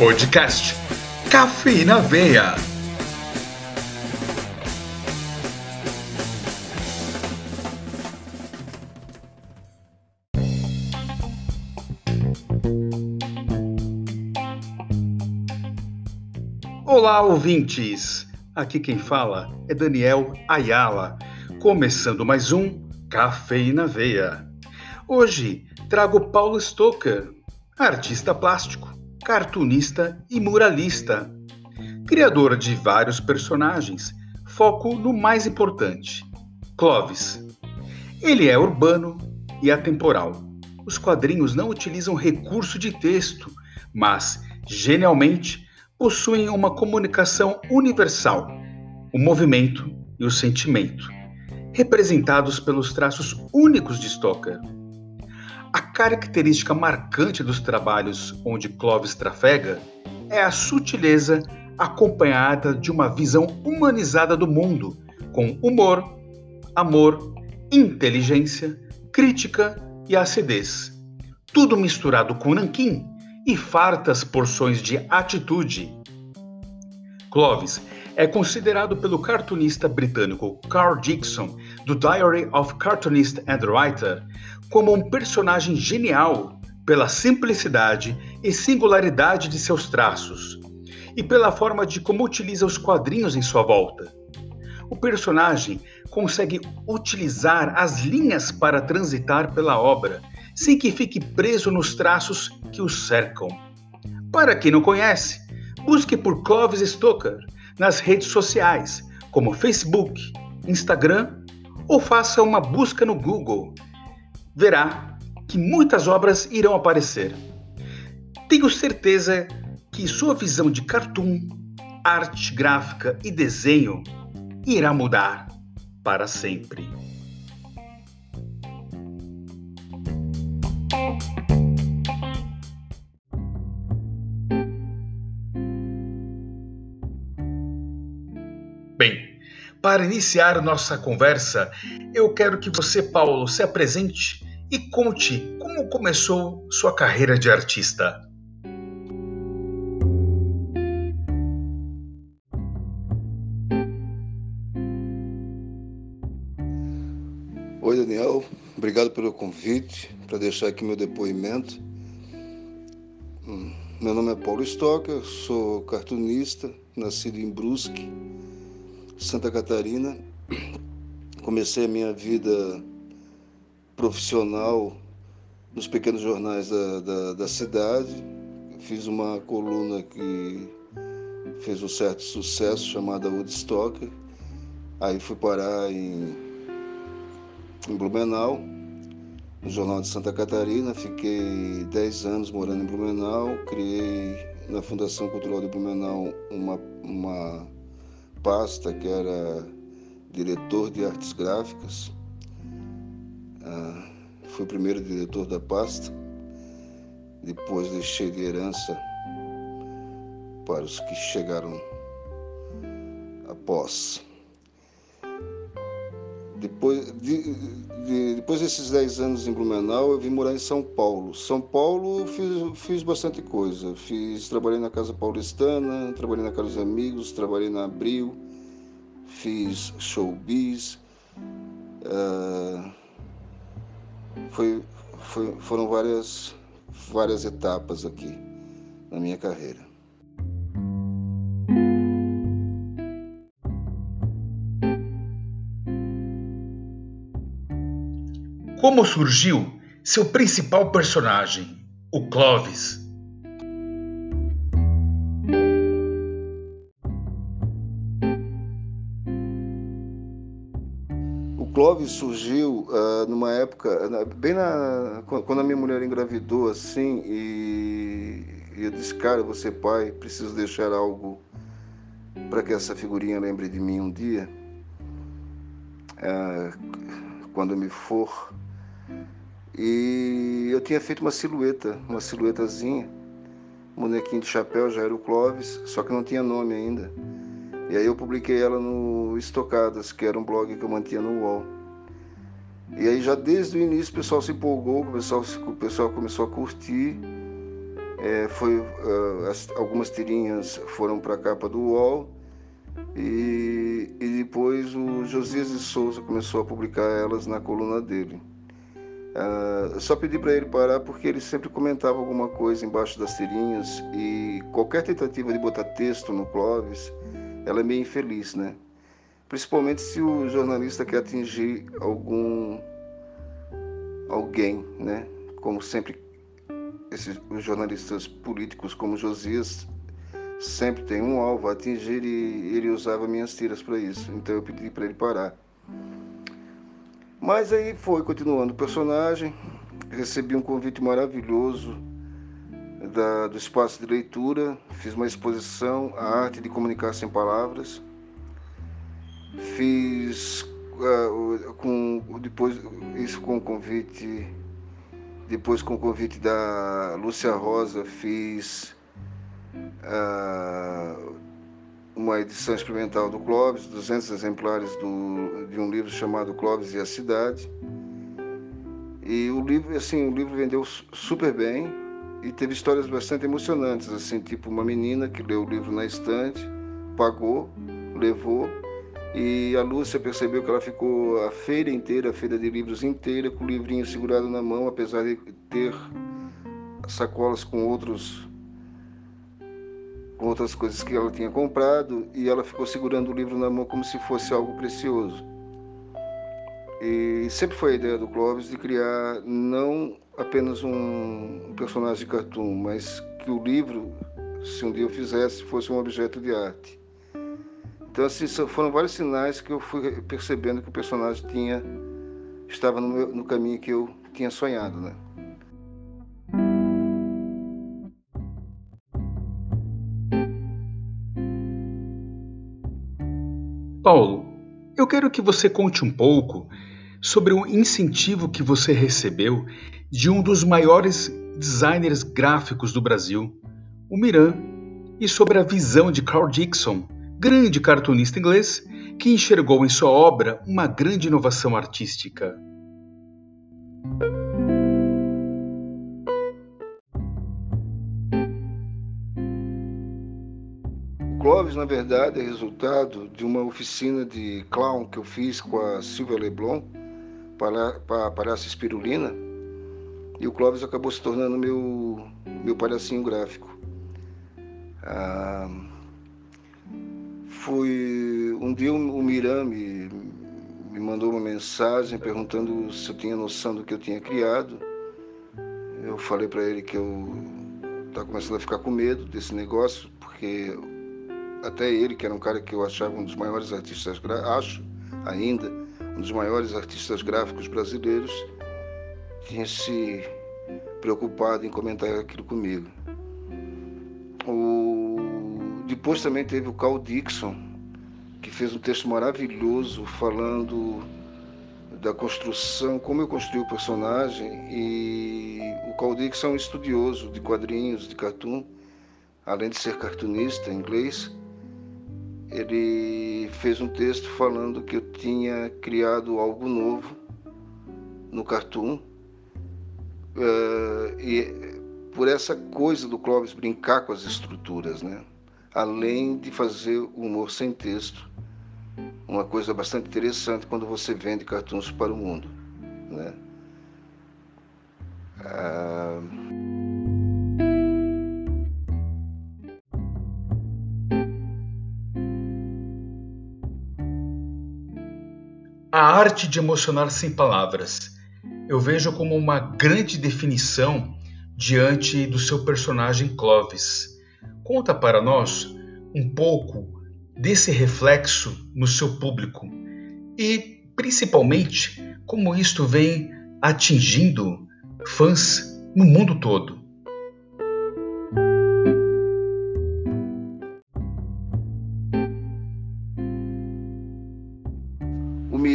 Podcast Café na Veia. Olá, ouvintes! Aqui quem fala é Daniel Ayala, começando mais um Café na Veia. Hoje trago Paulo Stoker, artista plástico, cartunista e muralista, criador de vários personagens, foco no mais importante, Clovis. Ele é urbano e atemporal. Os quadrinhos não utilizam recurso de texto, mas, genialmente, possuem uma comunicação universal, o movimento e o sentimento, representados pelos traços únicos de Stoker. A característica marcante dos trabalhos onde Clovis trafega é a sutileza acompanhada de uma visão humanizada do mundo, com humor, amor, inteligência, crítica e acidez. Tudo misturado com nanquim e fartas porções de atitude. Clovis é considerado pelo cartunista britânico Carl Dixon, do Diary of Cartoonist and Writer, como um personagem genial pela simplicidade e singularidade de seus traços e pela forma de como utiliza os quadrinhos em sua volta. O personagem consegue utilizar as linhas para transitar pela obra, sem que fique preso nos traços que o cercam. Para quem não conhece, busque por Clovis Stoker nas redes sociais, como Facebook, Instagram, ou faça uma busca no Google. Verá que muitas obras irão aparecer. Tenho certeza que sua visão de cartoon, arte gráfica e desenho irá mudar para sempre. Para iniciar nossa conversa, eu quero que você, Paulo, se apresente e conte como começou sua carreira de artista. Oi, Daniel. Obrigado pelo convite para deixar aqui meu depoimento. Hum, meu nome é Paulo Stocker, sou cartunista, nascido em Brusque, Santa Catarina. Comecei a minha vida profissional nos pequenos jornais da, da, da cidade. Fiz uma coluna que fez um certo sucesso chamada Woodstocker. Aí fui parar em em Blumenau, no Jornal de Santa Catarina. Fiquei 10 anos morando em Blumenau. Criei na Fundação Cultural de Blumenau uma, uma pasta que era diretor de artes gráficas. Ah, fui primeiro diretor da pasta. Depois deixei de herança para os que chegaram após. Depois, de, de, depois desses 10 anos em Blumenau, eu vim morar em São Paulo. São Paulo, fiz, fiz bastante coisa. Fiz, trabalhei na Casa Paulistana, trabalhei na Casa dos Amigos, trabalhei na Abril, fiz showbiz. Uh, foi, foi, foram várias, várias etapas aqui na minha carreira. Como surgiu seu principal personagem, o Clovis? O Clovis surgiu uh, numa época, bem na, quando a minha mulher engravidou assim, e, e eu disse, cara, você pai, preciso deixar algo para que essa figurinha lembre de mim um dia. Uh, quando me for e eu tinha feito uma silhueta, uma silhuetazinha, bonequinho de chapéu, já era o Clovis, só que não tinha nome ainda. E aí eu publiquei ela no Estocadas, que era um blog que eu mantinha no UOL. E aí já desde o início o pessoal se empolgou, o pessoal, o pessoal começou a curtir. É, foi, uh, as, algumas tirinhas foram para a capa do UOL e, e depois o Josias de Souza começou a publicar elas na coluna dele. Uh, só pedi para ele parar porque ele sempre comentava alguma coisa embaixo das tirinhas e qualquer tentativa de botar texto no Clóvis, ela é meio infeliz, né? Principalmente se o jornalista quer atingir algum alguém, né? Como sempre esses os jornalistas políticos como Josias sempre tem um alvo a atingir e ele usava minhas tiras para isso. Então eu pedi para ele parar. Mas aí foi continuando o personagem, recebi um convite maravilhoso da, do espaço de leitura, fiz uma exposição, a arte de comunicar sem palavras. Fiz uh, com depois isso com o convite depois com o convite da Lúcia Rosa fiz uh, uma edição experimental do Clóvis, 200 exemplares do, de um livro chamado Clóvis e a Cidade. E o livro, assim, o livro vendeu super bem e teve histórias bastante emocionantes, assim, tipo uma menina que leu o livro na estante, pagou, levou e a Lúcia percebeu que ela ficou a feira inteira, a feira de livros inteira, com o livrinho segurado na mão, apesar de ter sacolas com outros com outras coisas que ela tinha comprado e ela ficou segurando o livro na mão como se fosse algo precioso. E sempre foi a ideia do Clóvis de criar não apenas um personagem de cartoon, mas que o livro, se um dia eu fizesse, fosse um objeto de arte. Então, assim, foram vários sinais que eu fui percebendo que o personagem tinha estava no, meu, no caminho que eu tinha sonhado, né? Quero que você conte um pouco sobre o incentivo que você recebeu de um dos maiores designers gráficos do Brasil, o Miran, e sobre a visão de Carl Dixon, grande cartunista inglês, que enxergou em sua obra uma grande inovação artística. Clóvis, na verdade, é resultado de uma oficina de clown que eu fiz com a Silvia Leblon para, para a Palhaça Espirulina. E o Clóvis acabou se tornando meu, meu palhacinho gráfico. Ah, foi um dia o Miram me, me mandou uma mensagem perguntando se eu tinha noção do que eu tinha criado. Eu falei para ele que eu estava começando a ficar com medo desse negócio, porque até ele, que era um cara que eu achava um dos maiores artistas, acho ainda, um dos maiores artistas gráficos brasileiros, tinha se preocupado em comentar aquilo comigo. O... Depois também teve o Carl Dixon, que fez um texto maravilhoso falando da construção, como eu construí o personagem. E o Carl Dixon é um estudioso de quadrinhos, de cartoon, além de ser cartunista em inglês ele fez um texto falando que eu tinha criado algo novo no cartoon uh, e por essa coisa do Clóvis brincar com as estruturas, né? Além de fazer humor sem texto, uma coisa bastante interessante quando você vende cartoons para o mundo, né? Uh... A arte de emocionar sem palavras. Eu vejo como uma grande definição diante do seu personagem Clovis. Conta para nós um pouco desse reflexo no seu público e, principalmente, como isto vem atingindo fãs no mundo todo.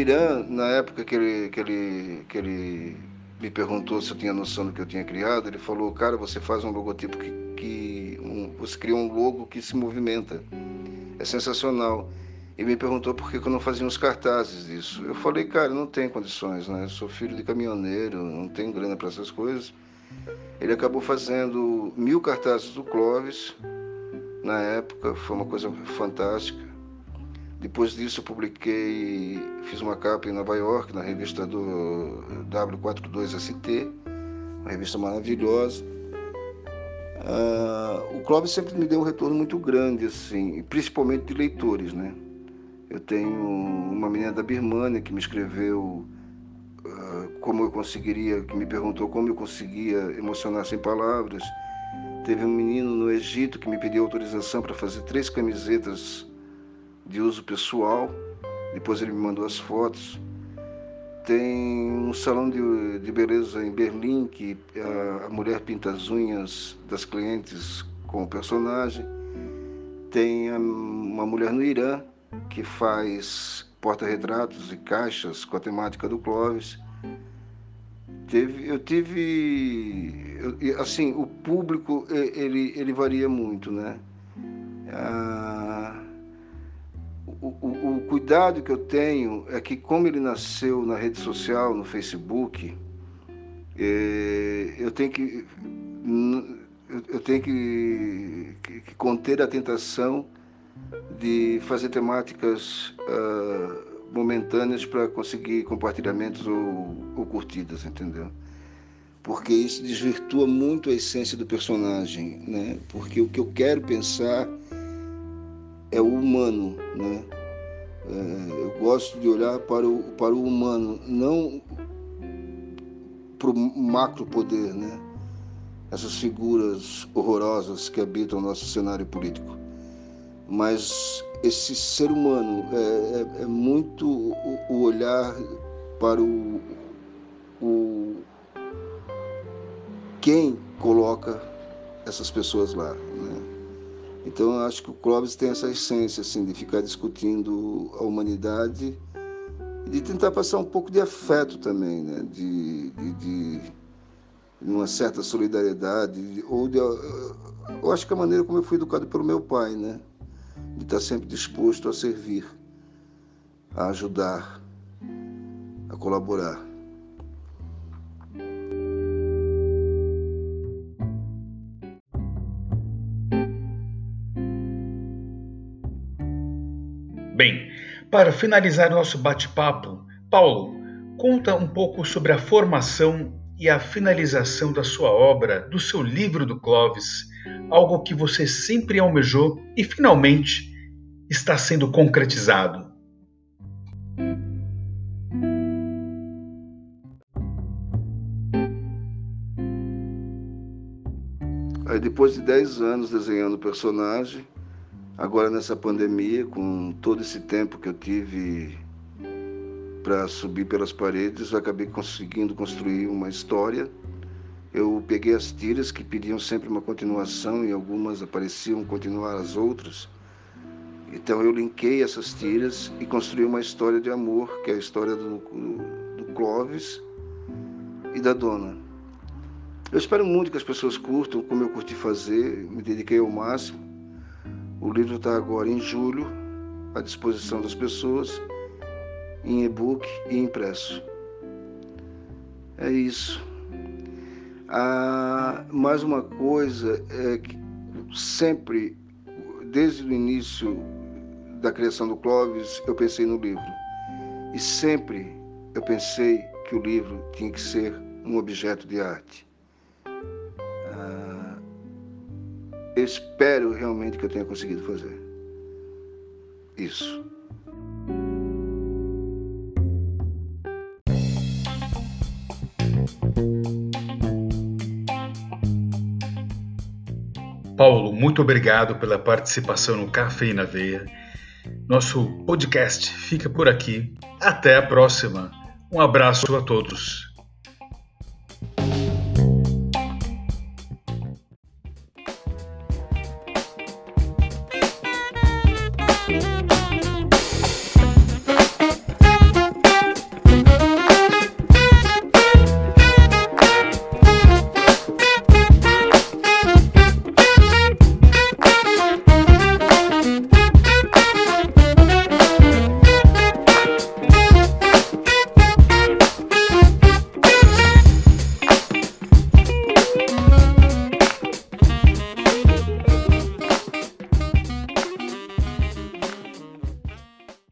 Irã, na época que ele, que, ele, que ele me perguntou se eu tinha noção do que eu tinha criado, ele falou, cara, você faz um logotipo que, que um, você cria um logo que se movimenta. É sensacional. E me perguntou por que eu não fazia uns cartazes disso. Eu falei, cara, não tem condições, né? Eu sou filho de caminhoneiro, não tenho grana para essas coisas. Ele acabou fazendo mil cartazes do Clóvis na época, foi uma coisa fantástica. Depois disso, eu publiquei, fiz uma capa em Nova York, na revista do W42ST, uma revista maravilhosa. Uh, o Clóvis sempre me deu um retorno muito grande, assim, principalmente de leitores, né? Eu tenho uma menina da Birmania que me escreveu uh, como eu conseguiria, que me perguntou como eu conseguia emocionar sem palavras. Teve um menino no Egito que me pediu autorização para fazer três camisetas de uso pessoal. Depois ele me mandou as fotos. Tem um salão de, de beleza em Berlim que a, a mulher pinta as unhas das clientes com o personagem. Tem a, uma mulher no Irã que faz porta-retratos e caixas com a temática do Clóvis. Teve, eu tive, eu, assim, o público ele, ele varia muito, né? Ah, o, o, o, cuidado que eu tenho é que, como ele nasceu na rede social, no Facebook, é, eu tenho que eu tenho que, que, que, conter a tentação de fazer temáticas uh, momentâneas para conseguir compartilhamentos ou, ou curtidas, entendeu? Porque isso desvirtua muito a essência do personagem, né? Porque o que eu quero pensar é o humano, né? É, eu gosto de olhar para o, para o humano, não para o macro poder, né? Essas figuras horrorosas que habitam o nosso cenário político. Mas esse ser humano é, é, é muito o, o, olhar para o, o quem coloca essas pessoas lá, né? Então eu acho que o Clóvis tem essa essência assim de ficar discutindo a humanidade e de tentar passar um pouco de afeto também, né? De, de, de uma certa solidariedade ou de, eu acho que a maneira como eu fui educado pelo meu pai, né? De estar sempre disposto a servir, a ajudar, a colaborar. Bem, para finalizar nosso bate-papo, Paulo, conta um pouco sobre a formação e a finalização da sua obra, do seu livro do Clovis, algo que você sempre almejou e finalmente está sendo concretizado. Aí depois de 10 anos desenhando o personagem, Agora nessa pandemia, com todo esse tempo que eu tive para subir pelas paredes, eu acabei conseguindo construir uma história. Eu peguei as tiras que pediam sempre uma continuação e algumas apareciam continuar as outras. Então eu linkei essas tiras e construí uma história de amor, que é a história do, do Clóvis e da dona. Eu espero muito que as pessoas curtam, como eu curti fazer, me dediquei ao máximo. O livro está agora em julho, à disposição das pessoas, em e-book e impresso. É isso. Ah, mais uma coisa é que sempre, desde o início da criação do Clóvis, eu pensei no livro. E sempre eu pensei que o livro tinha que ser um objeto de arte. Espero realmente que eu tenha conseguido fazer isso. Paulo, muito obrigado pela participação no Café na Veia. Nosso podcast fica por aqui. Até a próxima. Um abraço a todos.